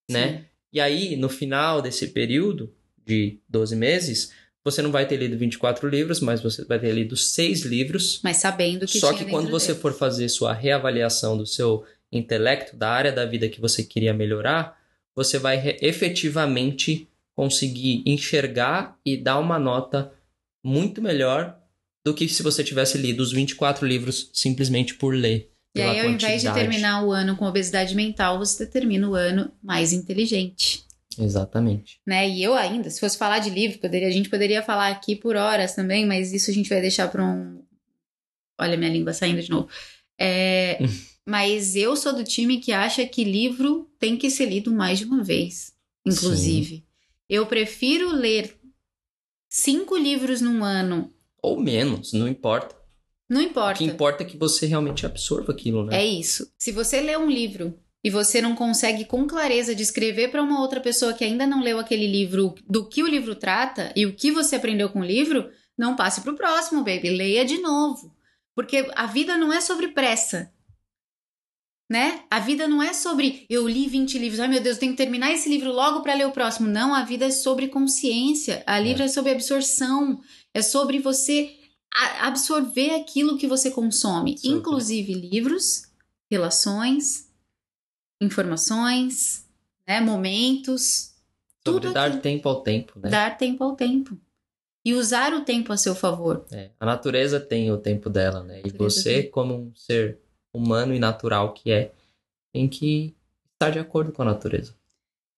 [SPEAKER 1] né? E aí, no final desse período de 12 meses, você não vai ter lido 24 livros, mas você vai ter lido seis livros.
[SPEAKER 2] Mas sabendo que
[SPEAKER 1] Só que quando você
[SPEAKER 2] dele.
[SPEAKER 1] for fazer sua reavaliação do seu intelecto, da área da vida que você queria melhorar, você vai efetivamente conseguir enxergar e dar uma nota muito melhor do que se você tivesse lido os 24 livros simplesmente por ler.
[SPEAKER 2] E aí, ao invés de terminar o ano com obesidade mental, você termina o ano mais inteligente.
[SPEAKER 1] Exatamente.
[SPEAKER 2] Né? E eu ainda, se fosse falar de livro, poderia, a gente poderia falar aqui por horas também, mas isso a gente vai deixar para um. Olha, minha língua saindo de novo. É, *laughs* mas eu sou do time que acha que livro tem que ser lido mais de uma vez, inclusive. Eu prefiro ler cinco livros num ano,
[SPEAKER 1] Ou menos, não importa.
[SPEAKER 2] não
[SPEAKER 1] O
[SPEAKER 2] importa.
[SPEAKER 1] que importa é que você realmente absorva aquilo, né?
[SPEAKER 2] É isso. Se você lê um livro e você não consegue com clareza descrever para uma outra pessoa que ainda não leu aquele livro do que o livro trata e o que você aprendeu com o livro, não passe para o próximo, baby. Leia de novo. Porque a vida não é sobre pressa. Né? A vida não é sobre eu li 20 livros, ai meu Deus, eu tenho que terminar esse livro logo para ler o próximo. Não, a vida é sobre consciência. A livro é sobre absorção. É sobre você absorver aquilo que você consome,
[SPEAKER 1] Sobre.
[SPEAKER 2] inclusive livros, relações, informações, né, momentos,
[SPEAKER 1] Sobre
[SPEAKER 2] tudo
[SPEAKER 1] dar
[SPEAKER 2] aquilo.
[SPEAKER 1] tempo ao tempo, né?
[SPEAKER 2] dar tempo ao tempo e usar o tempo a seu favor.
[SPEAKER 1] É, a natureza tem o tempo dela, né? E você,
[SPEAKER 2] tem.
[SPEAKER 1] como um ser humano e natural que é, tem que estar de acordo com a natureza.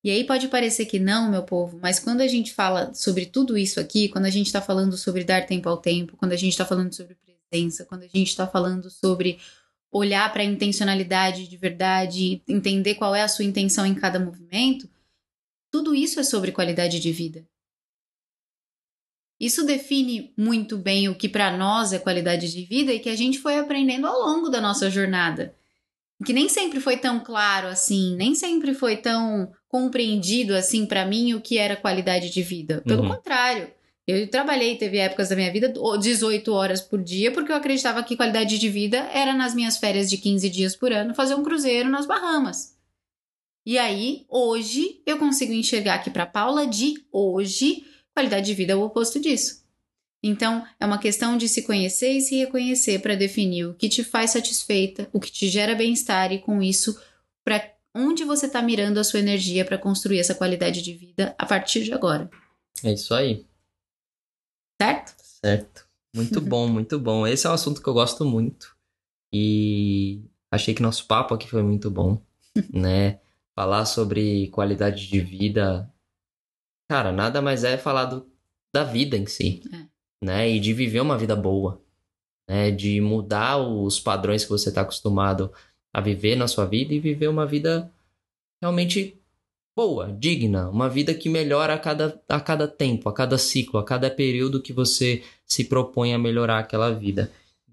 [SPEAKER 2] E aí pode parecer que não, meu povo, mas quando a gente fala sobre tudo isso aqui, quando a gente está falando sobre dar tempo ao tempo, quando a gente está falando sobre presença, quando a gente está falando sobre olhar para a intencionalidade de verdade, entender qual é a sua intenção em cada movimento, tudo isso é sobre qualidade de vida. Isso define muito bem o que para nós é qualidade de vida e que a gente foi aprendendo ao longo da nossa jornada. Que nem sempre foi tão claro assim, nem sempre foi tão compreendido assim para mim o que era qualidade de vida. Pelo
[SPEAKER 1] Uhum.
[SPEAKER 2] contrário, eu trabalhei, teve épocas da minha vida 18 horas por dia, porque eu acreditava que qualidade de vida era nas minhas férias de 15 dias por ano fazer um cruzeiro nas Bahamas. E aí, hoje, eu consigo enxergar que para Paula de hoje, qualidade de vida é o oposto disso. Então, é uma questão de se conhecer e se reconhecer para definir o que te faz satisfeita, o que te gera bem-estar e com isso, para onde você está mirando a sua energia para construir essa qualidade de vida a partir de agora,
[SPEAKER 1] É isso aí,
[SPEAKER 2] certo?
[SPEAKER 1] certo? Muito *laughs* bom, muito bom. Esse é um assunto que eu gosto muito. E achei que nosso papo aqui foi muito bom, *laughs* né? Falar sobre qualidade de vida. Cara, nada mais é falar do, da vida em si,
[SPEAKER 2] É.
[SPEAKER 1] né? E de viver uma vida boa, né? De mudar os padrões que você está acostumado a viver na sua vida e viver uma vida realmente boa, digna, uma vida que melhora a cada, a cada tempo, a cada ciclo, a cada período que você se propõe a melhorar aquela vida.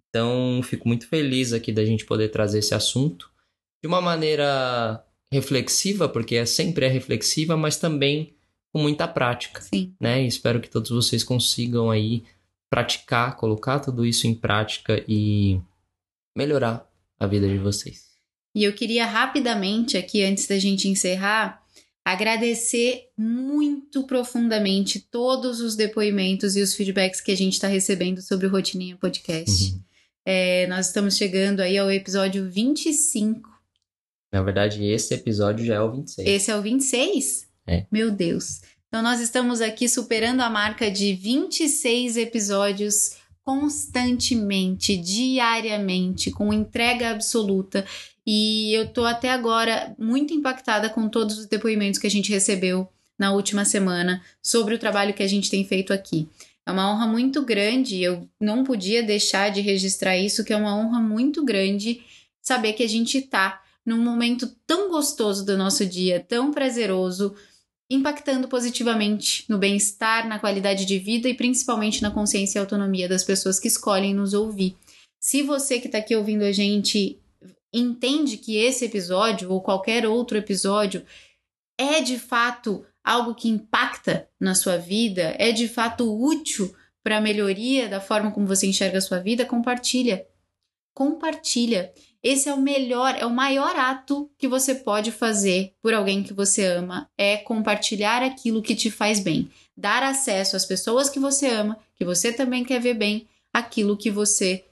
[SPEAKER 1] Então, fico muito feliz aqui da gente poder trazer esse assunto de uma maneira reflexiva, porque é sempre é reflexiva, mas também com muita prática,
[SPEAKER 2] Sim.
[SPEAKER 1] né? Espero que todos vocês consigam aí praticar, colocar tudo isso em prática e melhorar a vida de vocês.
[SPEAKER 2] E eu queria rapidamente aqui, antes da gente encerrar, agradecer muito profundamente todos os depoimentos e os feedbacks que a gente está recebendo sobre o Rotininha Podcast.
[SPEAKER 1] Uhum.
[SPEAKER 2] É, nós estamos chegando aí ao episódio 25.
[SPEAKER 1] Na verdade, esse episódio já é o 26.
[SPEAKER 2] Esse é o 26?
[SPEAKER 1] É.
[SPEAKER 2] Meu Deus. Então, nós estamos aqui superando a marca de 26 episódios constantemente, diariamente, com entrega absoluta. E eu tô até agora muito impactada com todos os depoimentos que a gente recebeu na última semana sobre o trabalho que a gente tem feito aqui. É uma honra muito grande, eu não podia deixar de registrar isso, que é uma honra muito grande saber que a gente tá num momento tão gostoso do nosso dia, tão prazeroso, impactando positivamente no bem-estar, na qualidade de vida e principalmente na consciência e autonomia das pessoas que escolhem nos ouvir. Se você que está aqui ouvindo a gente entende que esse episódio ou qualquer outro episódio é de fato algo que impacta na sua vida, é de fato útil para a melhoria da forma como você enxerga a sua vida, compartilha. Compartilha. Esse é o melhor, é o maior ato que você pode fazer por alguém que você ama, é compartilhar aquilo que te faz bem, dar acesso às pessoas que você ama, que você também quer ver bem, aquilo que você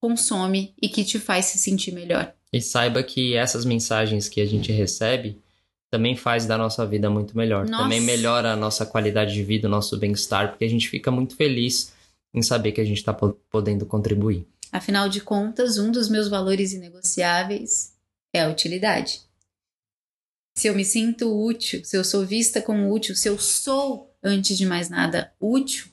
[SPEAKER 2] consome e que te faz se sentir melhor.
[SPEAKER 1] E saiba que essas mensagens que a gente recebe também faz da nossa vida muito melhor. Nossa. Também melhora a nossa qualidade de vida, o nosso bem-estar, porque a gente fica muito feliz em saber que a gente está podendo contribuir.
[SPEAKER 2] Afinal de contas, um dos meus valores inegociáveis é a utilidade. Se eu me sinto útil, se eu sou vista como útil, se eu sou, antes de mais nada, útil,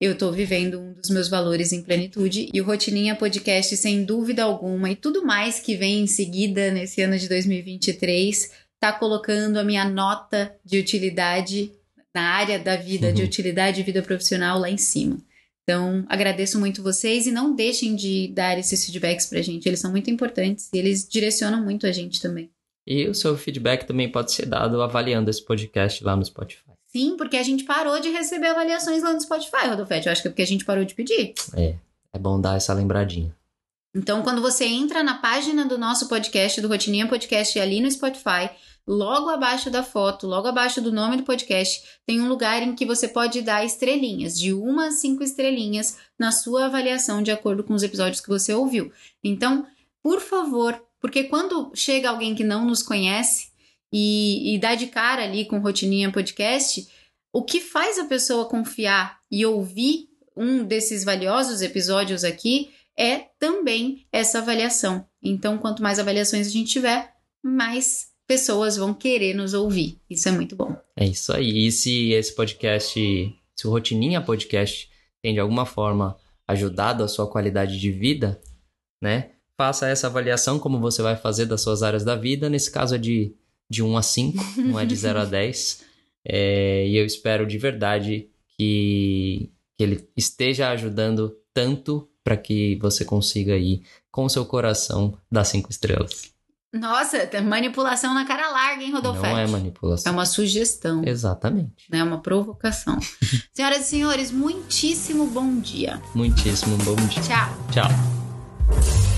[SPEAKER 2] eu estou vivendo um dos meus valores em plenitude e o Rotininha Podcast, sem dúvida alguma, e tudo mais que vem em seguida nesse ano de 2023, está colocando a minha nota de utilidade na área da vida, uhum. de utilidade e vida profissional lá em cima. Então, agradeço muito vocês e não deixem de dar esses feedbacks pra gente. Eles são muito importantes e eles direcionam muito a gente também.
[SPEAKER 1] E o seu feedback também pode ser dado avaliando esse podcast lá no Spotify.
[SPEAKER 2] Sim, porque a gente parou de receber avaliações lá no Spotify, Rodolfete. Eu acho que é porque a gente parou de pedir.
[SPEAKER 1] É, é bom dar essa lembradinha.
[SPEAKER 2] Então, quando você entra na página do nosso podcast, do Rotininha Podcast, ali no Spotify, logo abaixo da foto, logo abaixo do nome do podcast, tem um lugar em que você pode dar estrelinhas, de uma a cinco estrelinhas, na sua avaliação de acordo com os episódios que você ouviu. Então, por favor, porque quando chega alguém que não nos conhece e, e dá de cara ali com Rotininha Podcast, o que faz a pessoa confiar e ouvir um desses valiosos episódios aqui é também essa avaliação. Então, quanto mais avaliações a gente tiver, mais pessoas vão querer nos ouvir. Isso é muito bom.
[SPEAKER 1] É isso aí. E se esse podcast, se o Rotininha Podcast tem de alguma forma ajudado a sua qualidade de vida, né? Faça essa avaliação como você vai fazer das suas áreas da vida. Nesse caso é de, de 1 a 5, não é de 0 a *laughs* 10. É, e eu espero de verdade que, que ele esteja ajudando tanto para que você consiga ir com o seu coração dar cinco estrelas.
[SPEAKER 2] Nossa, tem manipulação na cara larga, hein, Rodolfo?
[SPEAKER 1] Não é manipulação.
[SPEAKER 2] É uma sugestão.
[SPEAKER 1] Exatamente.
[SPEAKER 2] É uma provocação. *laughs* Senhoras e senhores, muitíssimo bom dia.
[SPEAKER 1] Muitíssimo bom dia.
[SPEAKER 2] Tchau.
[SPEAKER 1] Tchau.